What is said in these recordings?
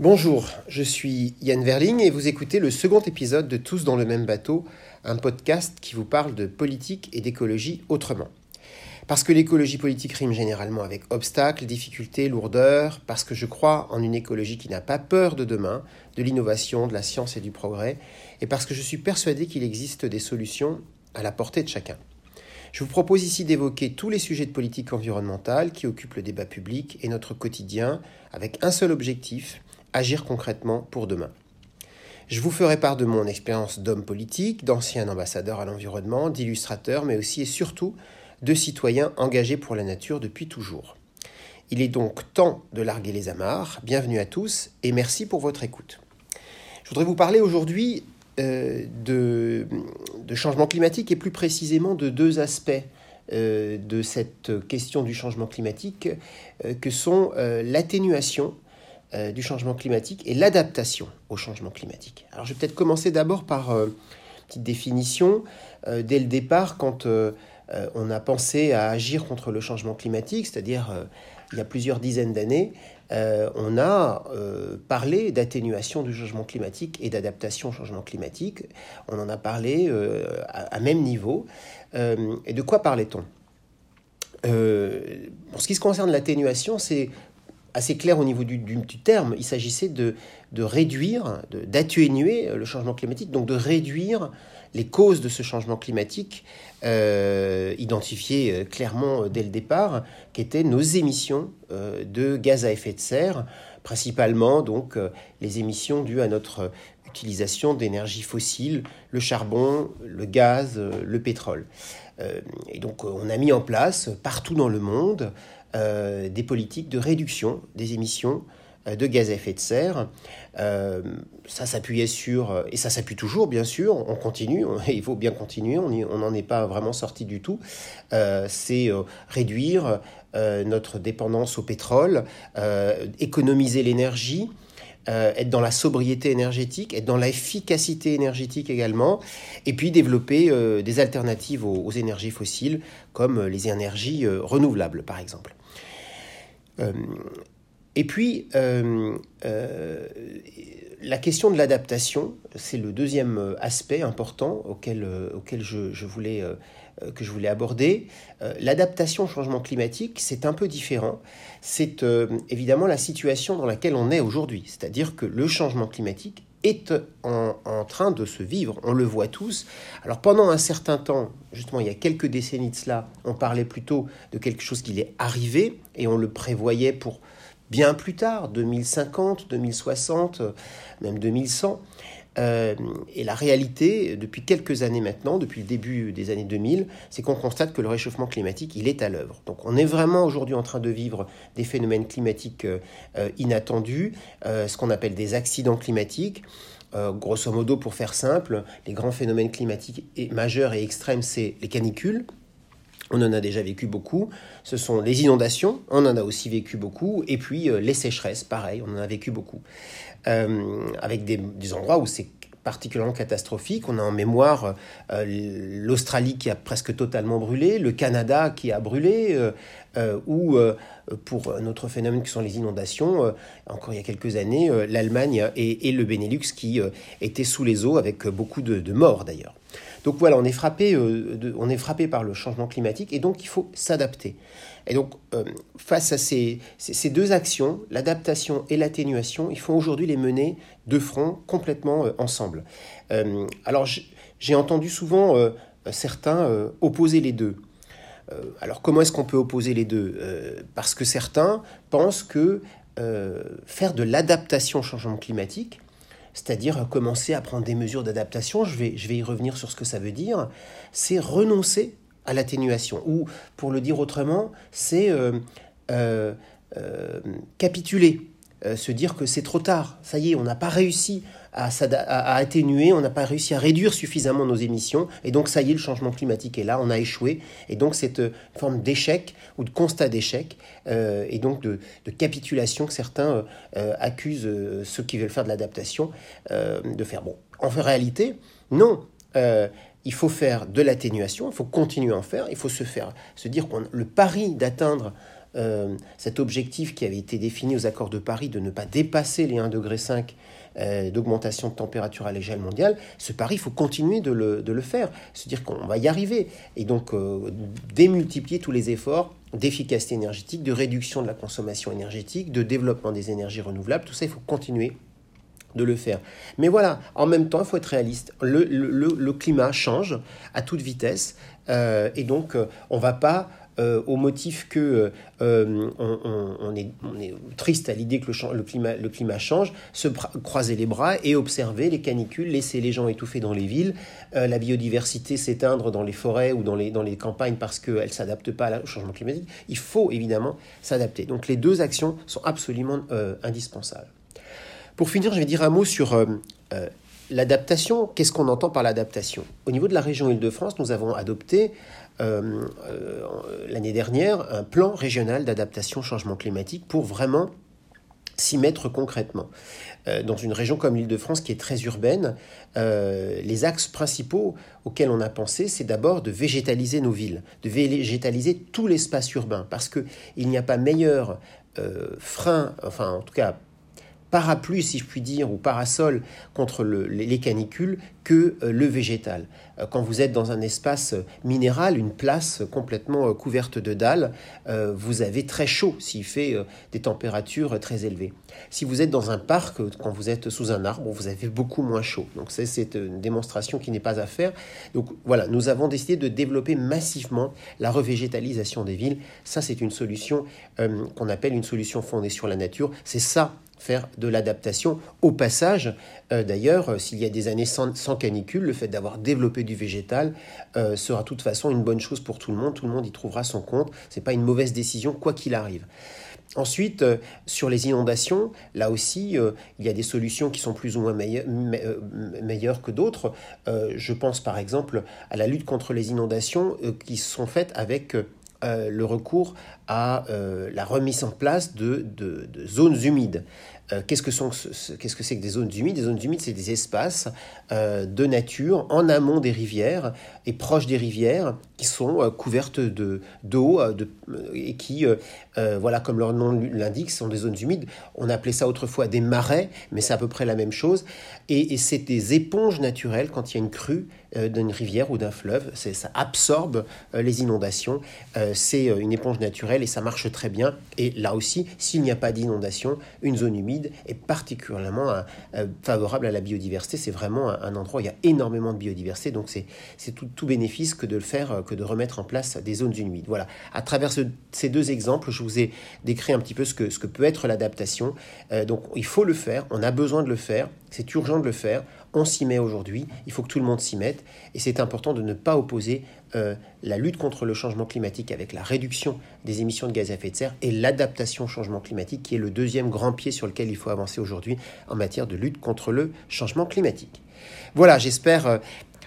Bonjour, je suis Yann Verling et vous écoutez le second épisode de Tous dans le même bateau, un podcast qui vous parle de politique et d'écologie autrement. Parce que l'écologie politique rime généralement avec obstacles, difficultés, lourdeurs, parce que je crois en une écologie qui n'a pas peur de demain, de l'innovation, de la science et du progrès, et parce que je suis persuadé qu'il existe des solutions à la portée de chacun. Je vous propose ici d'évoquer tous les sujets de politique environnementale qui occupent le débat public et notre quotidien avec un seul objectif, agir concrètement pour demain. Je vous ferai part de mon expérience d'homme politique, d'ancien ambassadeur à l'environnement, d'illustrateur, mais aussi et surtout de citoyen engagé pour la nature depuis toujours. Il est donc temps de larguer les amarres. Bienvenue à tous et merci pour votre écoute. Je voudrais vous parler aujourd'hui euh, de, changement climatique et plus précisément de deux aspects euh, de cette question du changement climatique euh, que sont l'atténuation euh, du changement climatique et l'adaptation au changement climatique. Alors je vais peut-être commencer d'abord par euh, une petite définition. Euh, dès le départ, quand on a pensé à agir contre le changement climatique, c'est-à-dire il y a plusieurs dizaines d'années, on a parlé d'atténuation du changement climatique et d'adaptation au changement climatique. On en a parlé à, même niveau. et de quoi parlait-on? Pour ce qui se concerne l'atténuation, c'est assez clair au niveau du, terme. Il s'agissait de, de, réduire, d'atténuer le changement climatique, donc de réduire les causes de ce changement climatique, euh, identifiées euh, clairement euh, dès le départ, qui étaient nos émissions de gaz à effet de serre, principalement donc les émissions dues à notre utilisation d'énergie fossiles, le charbon, le gaz, le pétrole. et donc on a mis en place partout dans le monde euh, des politiques de réduction des émissions euh, de gaz à effet de serre. Euh, ça s'appuyait sur, et ça s'appuie toujours bien sûr, on continue, il faut bien continuer, on n'en est pas vraiment sorti du tout, c'est réduire notre dépendance au pétrole, économiser l'énergie, être dans la sobriété énergétique, être dans l'efficacité énergétique également, et puis développer des alternatives aux, énergies fossiles, comme les énergies renouvelables par exemple. Euh, et puis, euh, euh, la question de l'adaptation, c'est le deuxième aspect important auquel, auquel je, voulais, que je voulais aborder. L'adaptation au changement climatique, c'est un peu différent. C'est évidemment la situation dans laquelle on est aujourd'hui. C'est-à-dire que le changement climatique est en, en, train de se vivre. On le voit tous. Alors pendant un certain temps, justement il y a quelques décennies de cela, on parlait plutôt de quelque chose qui est arrivé et on le prévoyait pour bien plus tard, 2050, 2060, même 2100. Euh, et la réalité, depuis quelques années maintenant, depuis le début des années 2000, c'est qu'on constate que le réchauffement climatique, il est à l'œuvre. Donc on est vraiment aujourd'hui en train de vivre des phénomènes climatiques euh, inattendus, euh, ce qu'on appelle des accidents climatiques. grosso modo, pour faire simple, les grands phénomènes climatiques majeurs et extrêmes, c'est les canicules, on en a déjà vécu beaucoup. Ce sont les inondations, on en a aussi vécu beaucoup. Et puis euh, les sécheresses, pareil, on en a vécu beaucoup. Euh, avec des, endroits où c'est particulièrement catastrophique. On a en mémoire euh, l'Australie qui a presque totalement brûlé, le Canada qui a brûlé, ou pour un autre phénomène qui sont les inondations, encore il y a quelques années, l'Allemagne et, le Benelux qui étaient sous les eaux avec beaucoup de morts d'ailleurs. Donc voilà, on est frappé, euh, on est frappé par le changement climatique et donc il faut s'adapter. Et donc euh, face à ces, deux actions, l'adaptation et l'atténuation, il faut aujourd'hui les mener de front complètement euh, ensemble. alors j'ai entendu souvent certains opposer les deux. Alors comment est-ce qu'on peut opposer les deux? Parce que certains pensent que faire de l'adaptation au changement climatique, c'est-à-dire commencer à prendre des mesures d'adaptation, je vais, y revenir sur ce que ça veut dire, c'est renoncer à l'atténuation, ou pour le dire autrement, c'est euh, euh, euh, capituler, se dire que c'est trop tard, ça y est, on n'a pas réussi à, atténuer, on n'a pas réussi à réduire suffisamment nos émissions, et donc ça y est, le changement climatique est là, on a échoué, et donc cette euh, forme d'échec ou de constat d'échec, euh, et donc de, capitulation que certains euh, accusent ceux qui veulent faire de l'adaptation de faire. Bon, en réalité, non. il faut faire de l'atténuation, il faut continuer à en faire, il faut se faire, se dire que le pari d'atteindre euh, cet objectif qui avait été défini aux accords de Paris de ne pas dépasser les 1,5 degré euh, d'augmentation de température à l'échelle mondiale, ce pari, il faut continuer de le, de le faire, se dire qu'on va y arriver, et donc euh, démultiplier tous les efforts d'efficacité énergétique, de réduction de la consommation énergétique, de développement des énergies renouvelables, tout ça, il faut continuer de le faire. Mais voilà, en même temps, il faut être réaliste. Le, le, le climat change à toute vitesse, euh, et donc on ne va pas euh, au motif que euh, on, est, triste à l'idée que le, climat, le, climat, change, se croiser les bras et observer les canicules, laisser les gens étouffer dans les villes, euh, la biodiversité s'éteindre dans les forêts ou dans les, dans les campagnes parce qu'elle ne s'adapte pas au changement climatique. Il faut évidemment s'adapter. Donc les deux actions sont absolument indispensables. Pour finir, je vais dire un mot sur l'adaptation. Qu'est-ce qu'on entend par l'adaptation? Au niveau de la région Île-de-France, nous avons adopté euh, euh, l'année dernière un plan régional d'adaptation au changement climatique pour vraiment s'y mettre concrètement. Euh, dans une région comme l'Île-de-France qui est très urbaine, les axes principaux auxquels on a pensé, c'est d'abord de végétaliser nos villes, de végétaliser tout l'espace urbain, parce qu'il n'y a pas meilleur frein, enfin en tout cas parapluie, si je puis dire, ou parasol contre les canicules que euh, le végétal. Euh, quand vous êtes dans un espace minéral, une place complètement euh, couverte de dalles, vous avez très chaud s'il fait des températures très élevées. Si vous êtes dans un parc, quand vous êtes sous un arbre, vous avez beaucoup moins chaud. Donc c'est une démonstration qui n'est pas à faire. Donc voilà, nous avons décidé de développer massivement la revégétalisation des villes. Ça, c'est une solution qu'on appelle une solution fondée sur la nature. C'est ça faire de l'adaptation. Au passage, euh, d'ailleurs, euh, s'il y a des années sans, canicule, le fait d'avoir développé du végétal euh, sera de toute façon une bonne chose pour tout le monde. Tout le monde y trouvera son compte. C'est pas une mauvaise décision, quoi qu'il arrive. Ensuite, sur les inondations, là aussi, il y a des solutions qui sont plus ou moins meilleures, que d'autres. je pense par exemple à la lutte contre les inondations qui sont faites avec le recours à la remise en place de zones humides. Euh, qu'est-ce que qu'est-ce que c'est que des zones humides? Des zones humides, c'est des espaces euh, de nature en amont des rivières et proches des rivières qui sont euh, couvertes de d'eau et qui, voilà, comme leur nom l'indique, sont des zones humides. On appelait ça autrefois des marais, mais c'est à peu près la même chose. Et c'est des éponges naturelles quand il y a une crue d'une rivière ou d'un fleuve. Ça absorbe les inondations. c'est une éponge naturelle et ça marche très bien. Et là aussi, s'il n'y a pas d'inondation, une zone humide est particulièrement euh, euh, favorable à la biodiversité. C'est vraiment un, endroit où il y a énormément de biodiversité, donc c'est tout, bénéfice que de le faire, euh, que de remettre en place des zones humides. Voilà, à travers ces deux exemples, je vous ai décrit un petit peu ce que peut être l'adaptation. donc il faut le faire, on a besoin de le faire, c'est urgent de le faire on s'y met aujourd'hui, il faut que tout le monde s'y mette, et c'est important de ne pas opposer euh, la lutte contre le changement climatique avec la réduction des émissions de gaz à effet de serre et l'adaptation au changement climatique, qui est le deuxième grand pied sur lequel il faut avancer aujourd'hui en matière de lutte contre le changement climatique. Voilà, j'espère euh,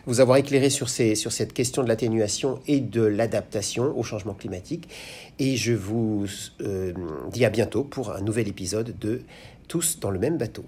vous avoir éclairé sur, cette question de l'atténuation et de l'adaptation au changement climatique, et je vous euh, dis à bientôt pour un nouvel épisode de Tous dans le même bateau.